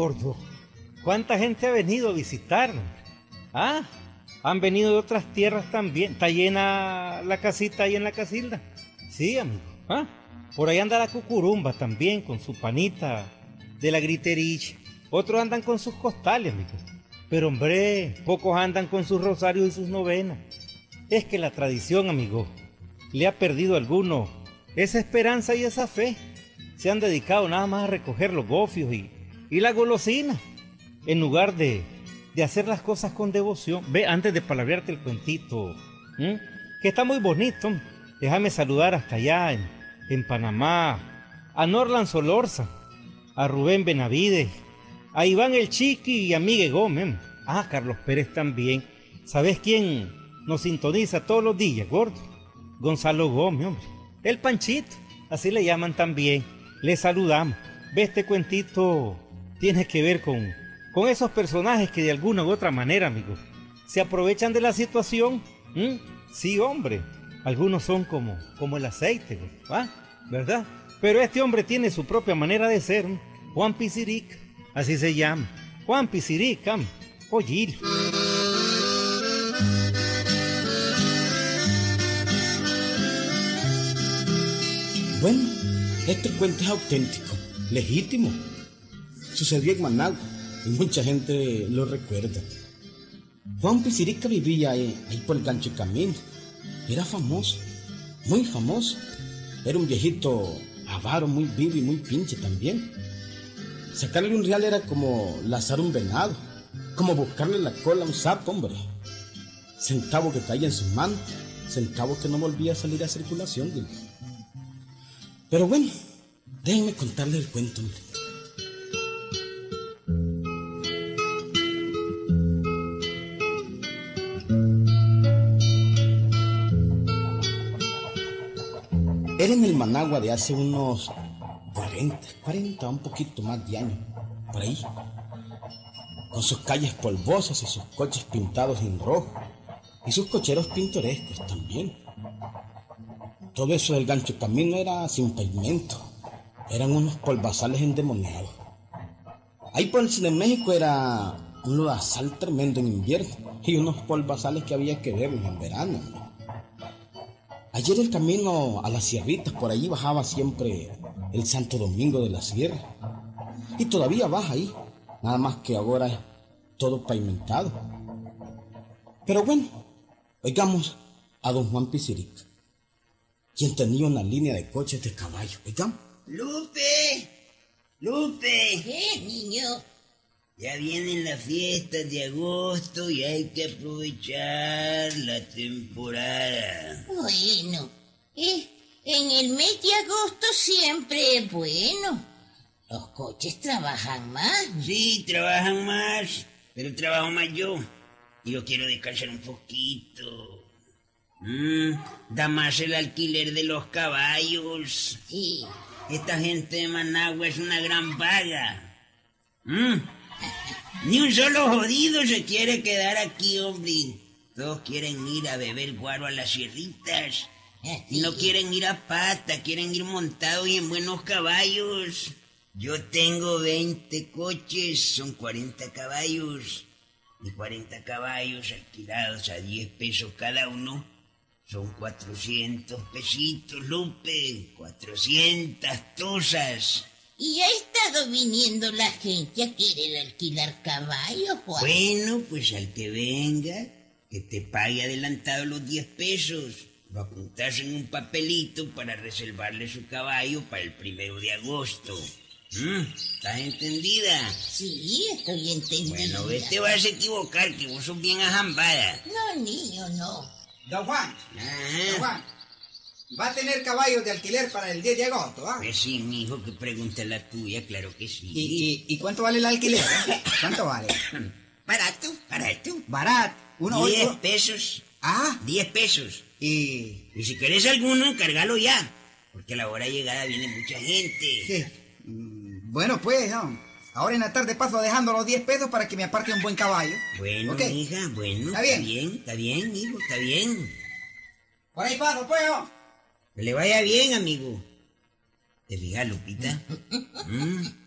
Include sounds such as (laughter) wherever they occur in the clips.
Gordo, ¿cuánta gente ha venido a visitarnos? Ah, han venido de otras tierras también. ¿Está llena la casita ahí en la casilda? Sí, amigo. Ah, por ahí anda la cucurumba también con su panita de la griterich. Otros andan con sus costales, amigo. Pero hombre, pocos andan con sus rosarios y sus novenas. Es que la tradición, amigo, le ha perdido a alguno esa esperanza y esa fe. Se han dedicado nada más a recoger los gofios y, y la golosina, en lugar de, de hacer las cosas con devoción. Ve, antes de palabrearte el cuentito, que está muy bonito, déjame saludar hasta allá en, en Panamá, a Norlan Solorza, a Rubén Benavides, a Iván el Chiqui y a Miguel Gómez. Ah, Carlos Pérez también. ¿Sabes quién nos sintoniza todos los días, gordo? Gonzalo Gómez, hombre. El Panchito, así le llaman también. Le saludamos. Ve, este cuentito tiene que ver con, con esos personajes que de alguna u otra manera, amigos, se aprovechan de la situación. Sí, hombre. Algunos son como, como el aceite, ¿ah? ¿verdad? Pero este hombre tiene su propia manera de ser. Juan Piziric, así se llama. Juan Piziric, Oye. Bueno, este cuento es auténtico, legítimo. Sucedió en Managua y mucha gente lo recuerda. Juan Pizirica vivía ahí, ahí por el gancho camino. Era famoso, muy famoso. Era un viejito avaro, muy vivo y muy pinche también. Sacarle un real era como lazar un venado, como buscarle la cola a un sapo, hombre. Centavo que caía en sus manos, centavo que no volvía a salir a circulación. Pero bueno, déjenme contarle el cuento, hombre. Managua de hace unos 40, 40, un poquito más de años, por ahí. Con sus calles polvosas y sus coches pintados en rojo. Y sus cocheros pintorescos también. Todo eso del gancho camino era sin pavimento. Eran unos polvazales endemoniados. Ahí por el cine México era un lodazal tremendo en invierno y unos polvazales que había que ver en verano. Ayer el camino a las sierritas, por allí bajaba siempre el Santo Domingo de la Sierra. Y todavía baja ahí, nada más que ahora es todo pavimentado. Pero bueno, oigamos a don Juan Pizirica, quien tenía una línea de coches de caballo. Oigamos. Lupe, Lupe. ¿Qué, niño? Ya vienen las fiestas de agosto y hay que aprovechar la temporada. Bueno, eh, en el mes de agosto siempre es bueno. Los coches trabajan más. Sí, trabajan más, pero trabajo más yo. Y yo quiero descansar un poquito. Mm, da más el alquiler de los caballos. Sí. Esta gente de Managua es una gran vaga. Mm. Ni un solo jodido se quiere quedar aquí, hombre. Todos quieren ir a beber guaro a las sierritas. Y no quieren ir a pata, quieren ir montados y en buenos caballos. Yo tengo 20 coches, son 40 caballos. Y 40 caballos alquilados a 10 pesos cada uno. Son 400 pesitos, Lupe. 400 tosas. Y ha estado viniendo la gente a querer alquilar caballos, Juan. Bueno, pues al que venga, que te pague adelantado los 10 pesos. Va a apuntarse en un papelito para reservarle su caballo para el primero de agosto. ¿Mm? ¿Estás entendida? Sí, estoy entendida. Bueno, ves, te vas a equivocar, que vos sos bien ajambada. No, niño, no. Don Juan, Ajá. don Juan, va a tener caballos de alquiler para el 10 de agosto, ¿ah? Pues sí, mijo, que pregunta la tuya, claro que sí. ¿Y, y, y cuánto vale el alquiler? eh? (coughs) ¿Cuánto vale? Barato, barato. Barat, uno, 10 ocho. pesos. Ah, 10 pesos. y... Y si querés alguno, cargalo ya. Porque a la hora de llegada viene mucha gente. ¿qué? Mm, Bueno, pues, no. Ahora en la tarde paso dejando los 10 pesos para que me aparte un buen caballo. Bueno, Ok. hija, bueno. Está bien. está bien, hijo, está bien. Por ahí paso, pues, le vaya bien, amigo. ¿Te fijas, Lupita? Mm.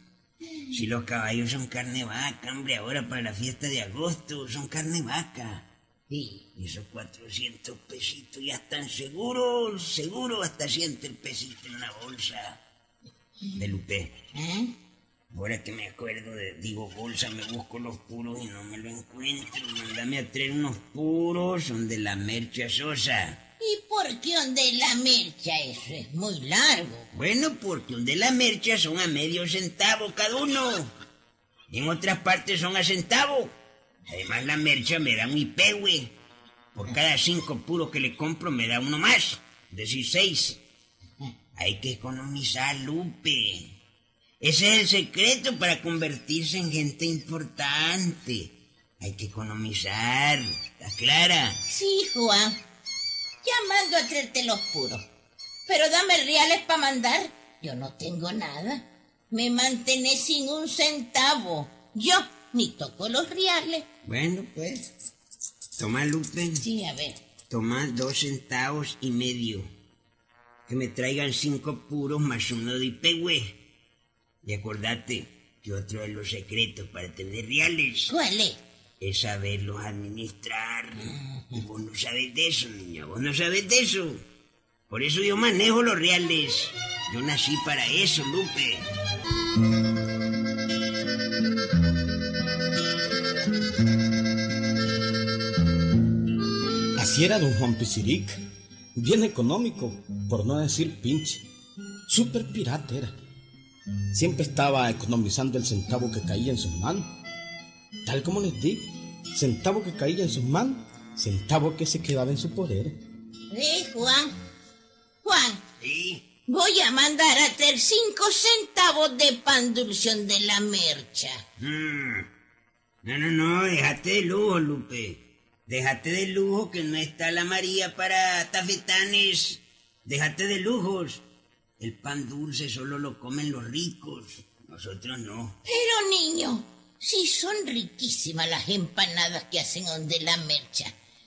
Si los caballos son carne vaca, hombre, ahora para la fiesta de agosto son carne vaca. Sí. Y esos 400 pesitos ya están seguros, seguros, hasta siente el pesito en la bolsa. De Lupe. ¿Ah? Ahora que me acuerdo de, digo, bolsa, me busco los puros y no me lo encuentro. Mándame a traer unos puros, son de la mercha sosa. ¿Y por qué donde la mercha? Eso es muy largo. Bueno, porque un de la mercha son a medio centavo cada uno. En otras partes son a centavo. Además, la mercha me da un ipehue. Por cada cinco puros que le compro me da uno más. Seis. Hay que economizar, Lupe. Ese es el secreto para convertirse en gente importante. Hay que economizar. ¿Está clara? Sí, Juan. Ya mando a traerte los puros. Pero dame reales para mandar. Yo no tengo nada. Me mantené sin un centavo. Yo ni toco los reales. Bueno, pues. Toma, Lupe. Sí, a ver. Toma dos centavos y medio. Que me traigan cinco puros más uno de Ipehue. Y acordate que otro de los secretos para tener reales ¿Cuál es? Es saberlos administrar. Y vos no sabes de eso, niña. Vos no sabes de eso. Por eso yo manejo los reales. Yo nací para eso, Lupe. Así era don Juan Piziric, bien económico, por no decir pinche. Súper pirata era. Siempre estaba economizando el centavo que caía en sus manos. Tal como les digo, centavo que caía en sus manos, centavo que se quedaba en su poder. Eh, Juan. Juan, Sí. voy a mandar a traer cinco centavos de pan dulción de la mercha. Mm. No, no, no, déjate de lujo, Lupe. Déjate de lujo que no está la María para tafetanes. Déjate de lujos. El pan dulce solo lo comen los ricos. Nosotros no. Pero niño, si son riquísimas las empanadas que hacen donde la mercha.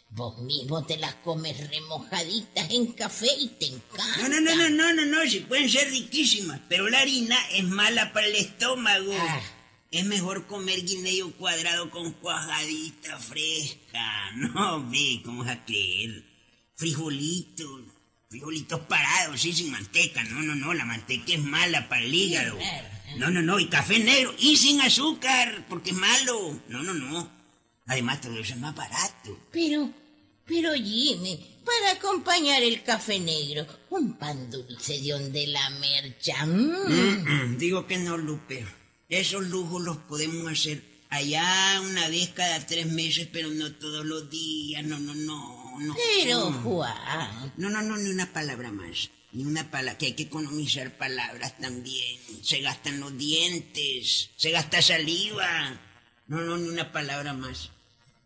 Vos mismo te las comes remojaditas en café y te encanta. No, no, no, no, no, no, no, si pueden ser riquísimas, pero la harina es mala para el estómago. Ah. Es mejor comer guineo cuadrado con cuajadita fresca. (laughs) No, ve, ¿cómo vas a creer? Frijolitos, frijolitos parados, sí, sin manteca. No, no, no, la manteca es mala para el hígado. No, no, no, y café negro, y sin azúcar, porque es malo. No, no, no. Además, todo eso es más barato. Pero, pero Jimmy, para acompañar el café negro, un pan dulce de donde la mercha. mm. Mm, mm, Digo que no, Lupe. Esos lujos los podemos hacer allá una vez cada tres meses, pero no todos los días. No, no, no. no Pero no. Juan, No, no, no, ni una palabra más. Ni una palabra, que hay que economizar palabras también. Se gastan los dientes, se gasta saliva. No, no, ni una palabra más.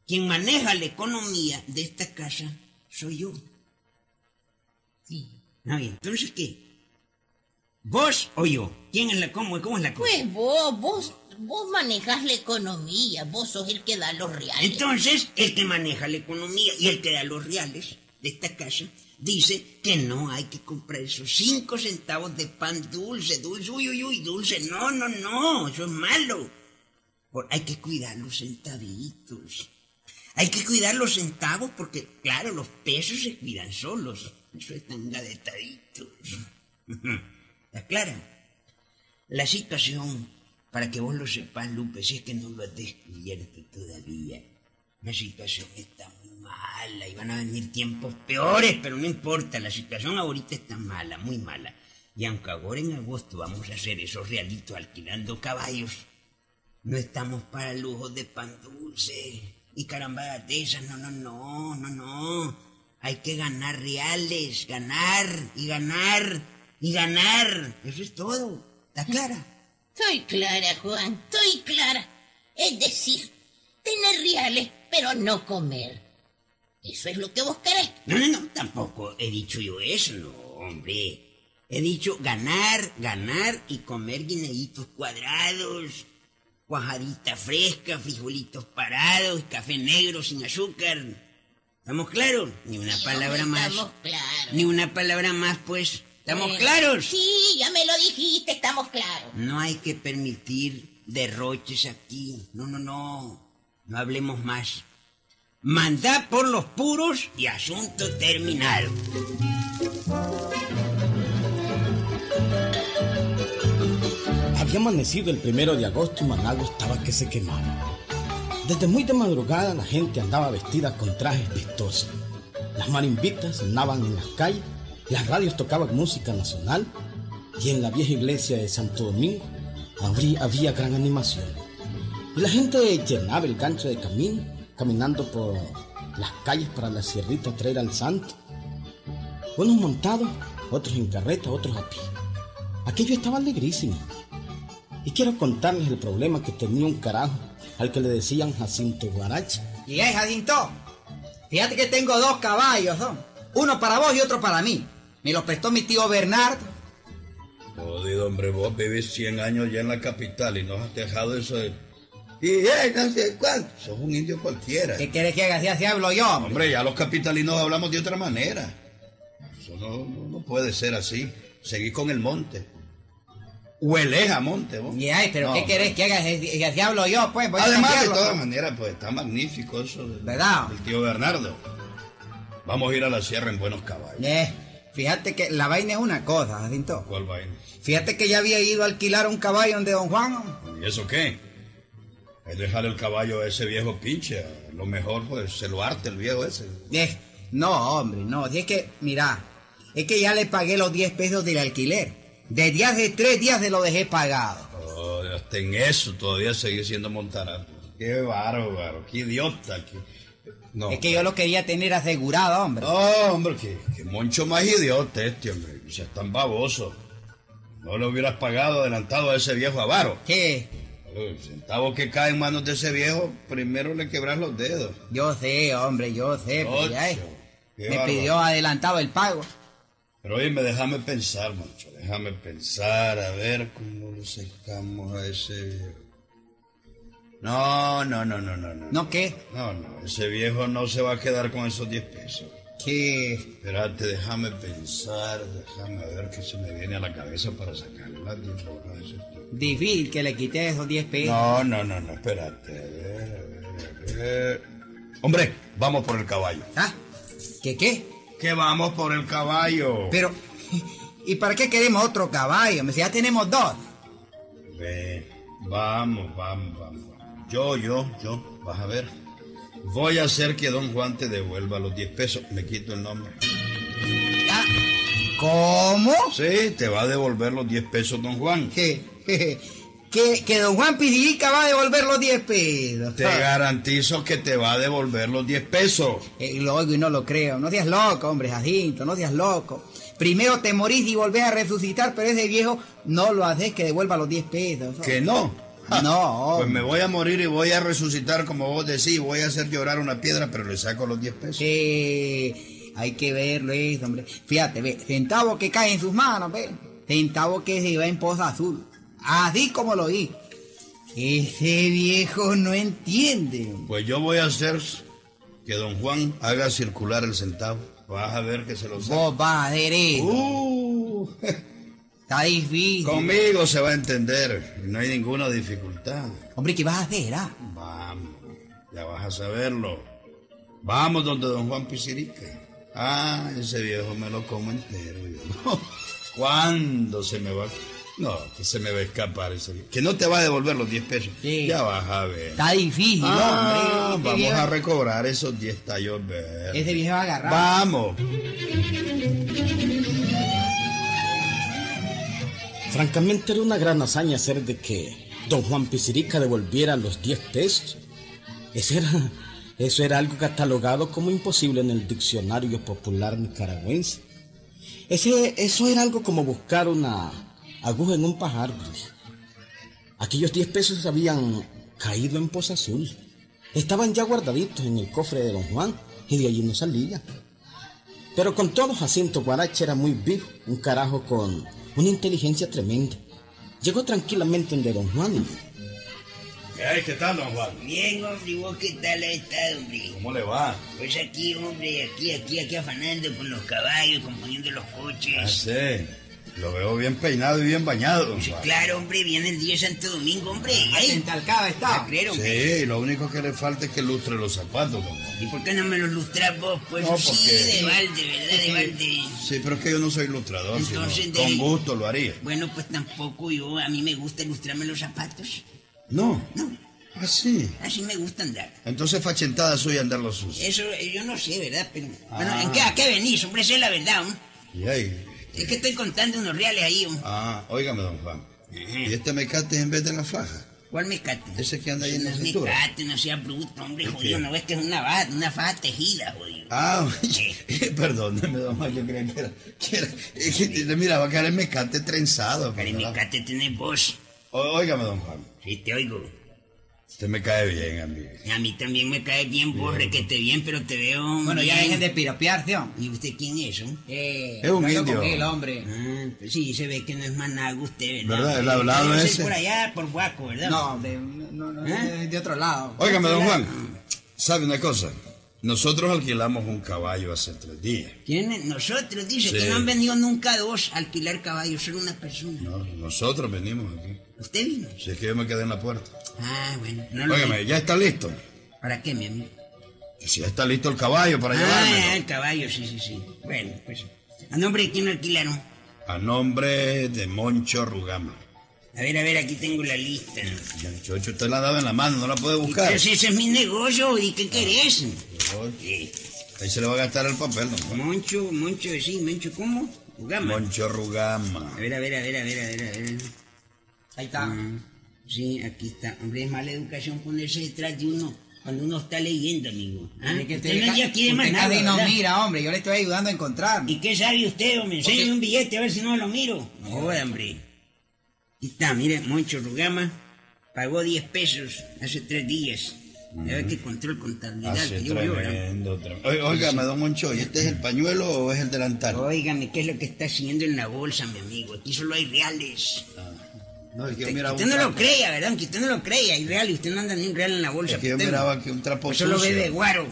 Quien maneja la economía de esta casa soy yo. sí. No, ¿y entonces qué? ¿Vos o yo? ¿Quién es la cómo, cómo es la cosa? Pues vos, vos, vos manejas la economía, vos sos el que da los reales. Entonces, el que maneja la economía y el que da los reales de esta casa dice que no hay que comprar esos cinco centavos de pan dulce, dulce, uy, uy, uy, dulce. No, no, no, eso es malo. Hay que cuidar los centavitos. Hay que cuidar los centavos porque, claro, los pesos se cuidan solos. Eso están gadetaditos. (laughs) ¿Está clara? La situación, para que vos lo sepas, Lupe, si es que no lo has descubierto todavía, la situación está mala y van a venir tiempos peores, pero no importa, la situación ahorita está mala, muy mala. Y aunque ahora en agosto vamos a hacer esos realitos alquilando caballos, no estamos para lujos de pan dulce y carambadas de esas, no, no, no, no, no. Hay que ganar reales, ganar y ganar y ganar. Eso es todo. ¿Está clara? (laughs) Estoy clara, Juan, estoy clara. Es decir, tener reales, pero no comer. Eso es lo que vos querés. No, no, no, tampoco he dicho yo eso, no, hombre. He dicho ganar, ganar y comer guineitos cuadrados, cuajadita fresca, frijolitos parados, café negro sin azúcar. ¿Estamos claros? Ni una palabra más. Estamos claros. Ni una palabra más, pues. ¿Está ¿Estamos Eh, claros? Sí, ya me lo dijiste, estamos claros. No hay que permitir derroches aquí. No, no, no. No hablemos más. Mandá por los puros y asunto terminado. Había amanecido el primero de agosto y Managua estaba que se quemaba. Desde muy de madrugada la gente andaba vestida con trajes vistosos. Las marimbitas sonaban en las calles, las radios tocaban música nacional y en la vieja iglesia de Santo Domingo habría- había gran animación. Y la gente llenaba el gancho de camino, caminando por las calles para la sierrita a traer al santo. Unos montados, otros en carreta, otros a pie. Aquello estaba alegrísimo. Y quiero contarles el problema que tenía un carajo al que le decían Jacinto Guarache. Y es, Jacinto, fíjate que tengo dos caballos, ¿no? Uno para vos y otro para mí. Me los prestó mi tío Bernardo. Jodido, hombre, vos vivís 100 años ya en la capital y no has dejado eso de... Y eh, no sé cuánto. Sos un indio cualquiera. ¿Qué querés que haga si así hablo yo, hombre? Hombre, ya los capitalinos hablamos de otra manera. Eso no, no- no puede ser así. Seguís con el monte. Hueles a monte, vos. Y ay, pero No, ¿qué querés que haga si, así hablo yo, pues? Voy a Además, de todas maneras, pues está magnífico eso del, ¿Verdad? del tío Bernardo. Vamos a ir a la sierra en buenos caballos. Eh, fíjate que la vaina es una cosa, Jacinto. ¿Cuál vaina? Fíjate que ya había ido a alquilar un caballo donde Don Juan. hombre. ¿Y eso qué? Es dejar el caballo a ese viejo pinche. A lo mejor, pues, se lo arte el viejo ese. Eh, no, hombre, no. Si es que, mira, es que ya le pagué los 10 pesos del alquiler. Desde hace tres días se lo dejé pagado. Oh, hasta en eso todavía sigue siendo Montarat. Qué bárbaro, qué idiota. qué- No. Es que yo lo quería tener asegurado, hombre. No, hombre, que, que moncho más idiota este, hombre. O sea, tan baboso. No le hubieras pagado adelantado a ese viejo avaro. ¿Qué? El centavo que cae en manos de ese viejo, primero le quebras los dedos. Yo sé, hombre, yo sé. pero Ocho, ya, eh, qué me bárbaro. pidió adelantado el pago. Pero oíme, déjame pensar, moncho. Déjame pensar, a ver cómo le sacamos a ese viejo. No, no, no, no, no, no. ¿No qué? No, no, ese viejo no se va a quedar con esos 10 pesos. Que... Espérate, déjame pensar, déjame ver qué se me viene a la cabeza para sacarle las 10 horas de. Difícil que le quité esos 10 pesos. No, no, no, no, espérate, a ver, a ver, a ver. Hombre, vamos por el caballo. ¿Ah? ¿Qué qué? Que vamos por el caballo. Pero... (laughs) ¿Y para qué queremos otro caballo? Si ya tenemos dos. Ven, vamos, vamos, vamos. Yo, yo, yo, vas a ver. Voy a hacer que don Juan te devuelva los 10 pesos. Me quito el nombre. Ah, ¿Cómo? Sí, te va a devolver los 10 pesos don Juan. Que, que, que don Juan Pizirica va a devolver los 10 pesos. Te garantizo que te va a devolver los 10 pesos. Eh, lo oigo y no lo creo. No seas loco, hombre, Jacinto, no seas loco. Primero te morís y volvés a resucitar, pero ese viejo no lo haces que devuelva los 10 pesos. Que no. (laughs) No. Pues me voy a morir y voy a resucitar como vos decís. Voy a hacer llorar una piedra, pero le saco los 10 pesos. Hay que verlo eso, hombre. Fíjate, ve, centavo que cae en sus manos, ve. Centavo que se va en poza azul. Así como lo vi. Ese viejo no entiende. Pues yo voy a hacer que don Juan haga circular el centavo. Vas a ver que se lo saca. Vos vas a hacer eso. Uh, Está difícil. conmigo se va a entender. No hay ninguna dificultad. Hombre, ¿qué vas a hacer, ah? Vamos, ya vas a saberlo. Vamos donde don Juan Pizirica. Ah, ese viejo me lo como entero. yo. (laughs) ¿Cuándo se me va? No, que se me va a escapar ese viejo. Que no te va a devolver los 10 pesos. Sí. Ya vas a ver. Está difícil, Ah, hombre. Este vamos viejo- a recobrar esos 10 tallos verdes. Ese viejo va a agarrar. Vamos. Francamente era una gran hazaña hacer de que don Juan Pizirica devolviera los 10 pesos. Eso era, eso era algo catalogado como imposible en el diccionario popular nicaragüense. Ese, eso era algo como buscar una aguja en un pajar. pues. Aquellos 10 pesos habían caído en Poza Azul. Estaban ya guardaditos en el cofre de don Juan y de allí no salían. Pero con todo, Jacinto Guarache era muy vivo, un carajo con una inteligencia tremenda. Llegó tranquilamente donde don Juan. ¿Qué hay? ¿Qué tal, don Juan? Bien, hombre, ¿y vos qué tal has estado, hombre? ¿Cómo le va? Pues aquí, hombre, aquí, aquí, aquí afanando con los caballos, componiendo los Ah, coches. sí. Lo veo bien peinado y bien bañado, Sí, Juan. claro, hombre, viene el día de Santo Domingo, hombre. ¿eh? Entalcado está. ¿A creer, hombre? Sí, lo único que le falta es que lustre los zapatos, Juan. ¿Y por qué no me los lustras vos? Pues No, sí, porque- de balde, ¿verdad? De balde. Sí, pero es que yo no soy ilustrador, sino Entonces, con de- gusto lo haría. Bueno, pues tampoco yo, a mí me gusta ilustrarme los zapatos. No. No, Ah, sí. así me gusta andar. Entonces fachentada suya andar los sus. Eso eh, yo no sé, ¿verdad? Pero, bueno, Ah. ¿en qué, ¿a qué venís? Hombre, esa es la verdad, ¿no? Y ahí. Es que estoy contando unos reales ahí, ¿no? Ah, óigame, don Juan. ¿Y este mecate es en vez de la faja? ¿Cuál mecate? Ese que anda ahí en no la es cintura. mecate, no sea bruto, hombre, ¿El jodido. No ves que es una faja, una faja tejida, jodido. Ah, (laughs) perdóneme, don Juan, yo creía que era... que era- es que le miraba que era el mecate trenzado. Para el mecate vos. Ó- Óigame, don Juan. Sí, te oigo. Usted me cae bien, amigo. A mí también me cae bien vos, que esté bien, pero te veo. Bueno, ya bien. dejen de piropearse, hombre. ¿Y usted quién es, oh? Eh, Es un indio. con él, hombre. Ah, pues sí, se ve que no es más nada usted, ¿verdad? ¿Verdad? El hablado ese. por allá, por Guaco, ¿verdad? No, hombre, no, no, ¿Eh? es de otro lado. Óigame, don Juan. ¿Sabe una cosa? Nosotros alquilamos un caballo hace tres días. ¿Quién? Nosotros, dice Sí. que no han venido nunca dos a alquilar caballos, solo una persona. No, nosotros venimos aquí. ¿Usted vino? Si es que yo me quedé en la puerta. Ah, bueno. No Óigame. ¿ya está listo? ¿Para qué, mi amigo? Que Si ya está listo el caballo para Ah, llevármelo. el caballo, sí, sí, sí. Bueno, pues. ¿A nombre de quién lo alquilaron? A nombre de Moncho Rugama. A ver, a ver, aquí tengo la lista. Ya, Chocho, usted la daba en la mano, no la puede buscar. Pero si ese es mi negocio, ¿y qué querés? Sí. Ahí se le va a gastar el papel, don Juan. Moncho, Moncho, sí, Moncho, ¿cómo? Gama. Moncho Rugama. A ver, a ver, a ver, a ver, a ver, a ver. Ahí está. Mm, Sí, aquí está. Hombre, es mala educación ponerse detrás de uno cuando uno está leyendo, amigo. ¿Ah? Es que Usted no ya quiere más nada, casi no ¿verdad? mira, hombre. Yo le estoy ayudando a encontrar. ¿Y qué sabe usted, hombre? Porque- un billete a ver si no lo miro. No hombre. Aquí está, mire, Moncho Rugama pagó 10 pesos hace tres días. Ya ve que control contabilidad Hace que yo, Óigame, don Moncho, ¿y este es el pañuelo o es el delantal? Óigame, ¿qué es lo que está haciendo en la bolsa, mi amigo? Aquí solo hay reales. No, es que yo Usted, miraba usted no lo crea, ¿verdad? Aunque usted no lo crea, hay real y usted no anda ni un real en la bolsa. Es que yo usted miraba que un trapo Pues solo de guaro.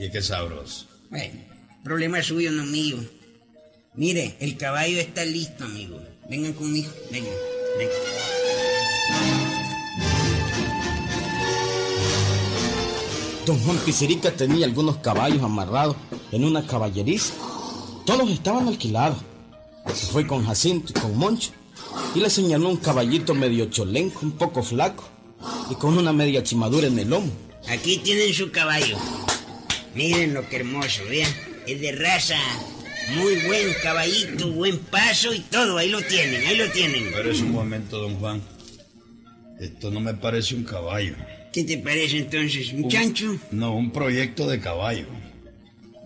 Y es que sabroso. Bueno, problema suyo, no mío. Mire, el caballo está listo, amigo. Vengan conmigo, vengan. Don Juan Pizerica tenía algunos caballos amarrados en una caballeriza. Todos estaban alquilados. Se fue con Jacinto y con Moncho y le señaló un caballito medio cholenco, un poco flaco y con una media chimadura en el lomo. Aquí tienen su caballo. Miren lo que hermoso, vean. Es de raza. Muy buen caballito, buen paso y todo. Ahí lo tienen, ahí lo tienen. Pero es un momento, don Juan. Esto no me parece un caballo. ¿Qué te parece entonces? ¿Un chancho? No, un proyecto de caballo.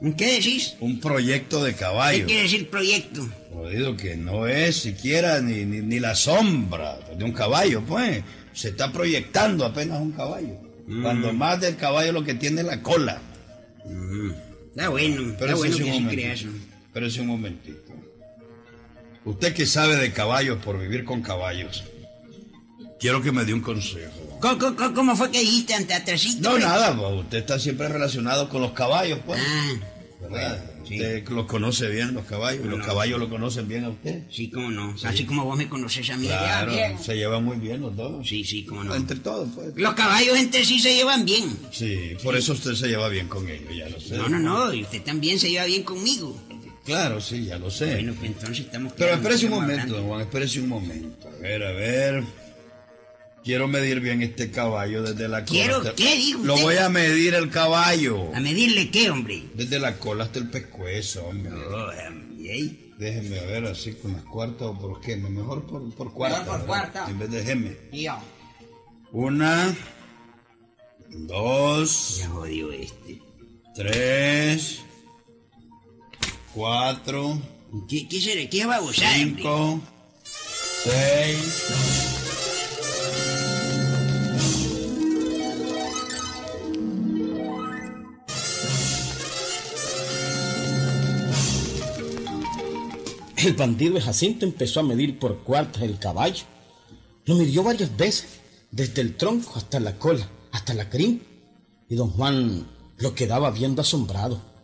¿Un ¿Qué decís? Un proyecto de ¿Qué caballo. quiere decir proyecto? Jodido que no es siquiera ni, ni, ni la sombra de un caballo, pues. Se está proyectando apenas un caballo. Mm. Cuando más del caballo lo que tiene es la cola. Está bueno, Pero está bueno que sí creas. Momentito. Pero es un momentito. Usted que sabe de caballos por vivir con caballos, quiero que me dé un consejo. ¿Cómo, cómo- cómo fue que dijiste ante atrasito? No, nada, pues, usted está siempre relacionado con los caballos, pues. Ah, ¿verdad? sí. Usted los conoce bien, los caballos, y los caballos lo conocen bien a usted. sí, cómo no. Así como vos me conoces a mí. Claro, bien. se llevan muy bien los dos. Sí, sí, cómo no. Entre todos, pues. Los caballos entre sí se llevan bien. Sí, por eso usted se lleva bien con ellos, ya lo sé. No, no, no. Y usted también se lleva bien conmigo. Claro, sí, ya lo sé. Bueno, pues entonces estamos Pero espérese un momento, hablando. Juan, espérese un momento. A ver, a ver. Quiero medir bien este caballo desde la cola. ¿Quiero hasta- qué, dijo Lo voy a medir el caballo. ¿A medirle qué, hombre? Desde la cola hasta el pescuezo, hombre. Oh, hombre, ¿eh? Déjeme ver así con las cuartas o por qué. Mejor por, por cuarta. por ¿verdad? cuarta. En vez de. Tío. Una, dos, Ya jodió este. tres, cuatro, ¿Qué, qué será? ¿Qué babosada, hombre? cinco, seis. El bandido de Jacinto empezó a medir por cuartas el caballo. Lo midió varias veces desde el tronco hasta la cola, hasta la crin. Y don Juan lo quedaba viendo asombrado.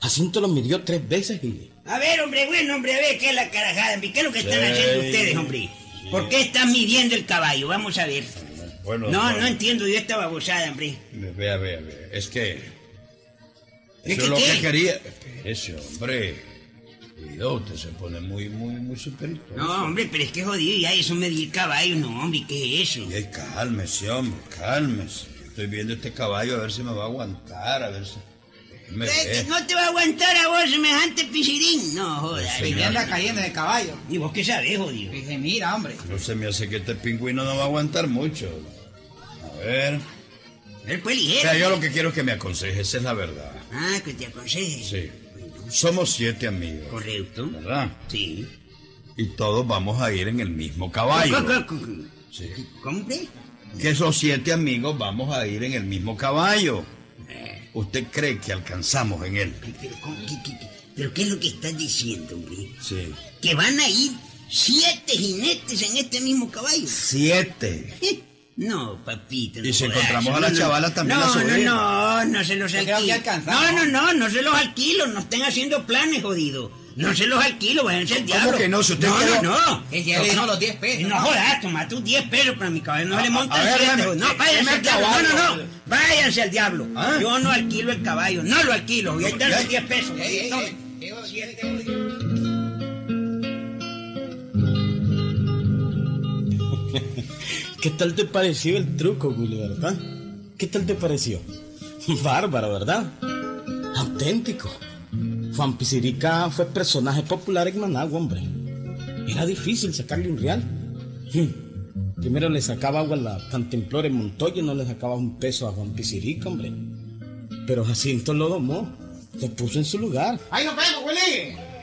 Jacinto lo midió tres veces y... A ver, hombre, bueno, hombre, a ver, ¿qué es la carajada? ¿Qué es lo que están Sí. haciendo ustedes, hombre? ¿Por qué están midiendo el caballo? Vamos a ver. Bueno, No, bueno. no entiendo yo esta babosada, hombre. Vea, vea, vea. Es que. ¿Es Eso que es lo qué? que quería. Ese hombre. Cuidado, usted se pone muy, muy, muy superito. No, hombre, pero es que jodido ya eso medir caballo, no, hombre, ¿qué es eso? Ay, cálmese, hombre, cálmese. Estoy viendo este caballo a ver si me va a aguantar, a ver si. Eh, ver. No te va a aguantar a vos semejante pichirín. No, joda. Sí, ¿y anda cayendo de caballo. ¿Y vos qué sabés, jodido? Dice, mira, hombre. No se me hace que este pingüino no va a aguantar mucho. A ver. Él fue O ligero. sea, yo lo que quiero es que me aconseje, esa es la verdad. Ah, que te aconseje. Sí. Somos siete amigos. Correcto. ¿Verdad? Sí. Y todos vamos a ir en el mismo caballo. Sí. ¿Cómo, hombre? Que esos siete amigos vamos a ir en el mismo caballo. ¿Usted cree que alcanzamos en él? Ay, Pero, ¿cómo? ¿Qué, qué, qué? ¿Pero qué es lo que estás diciendo, hombre? Sí. Que van a ir siete jinetes en este mismo caballo. Siete. No, papito. no Y si encontramos a no, la no. chavala, también no, la. No, no, no se los alquilo. No, no, no, no se los alquilo. No estén haciendo planes, jodido. No se los alquilo, váyanse al ¿Cómo diablo. que no? Si usted no, quedó- no, no. Él ya le dijo los 10 pesos, No ¿no? jodas, toma tus 10 pesos para mi caballo. No A- le montan a ver, siete, déjeme- No, váyanse al diablo. acabar, No, no, no. Váyanse al diablo. ¿Ah? Yo no alquilo el caballo. No lo alquilo. Y ahí están los 10 pesos. Ey, ey. (laughs) ¿Qué tal te pareció el truco, Willy, verdad? ¿Qué tal te pareció? (laughs) Bárbaro, ¿verdad? Auténtico. Juan Pizirica fue personaje popular en Managua, hombre. Era difícil sacarle un real. Primero le sacaba agua a la cantimplora en Montoya no le sacaba un peso a Juan Pizirica, hombre. Pero Jacinto lo domó, lo puso en su lugar. ¡Ahí nos vemos, Willy!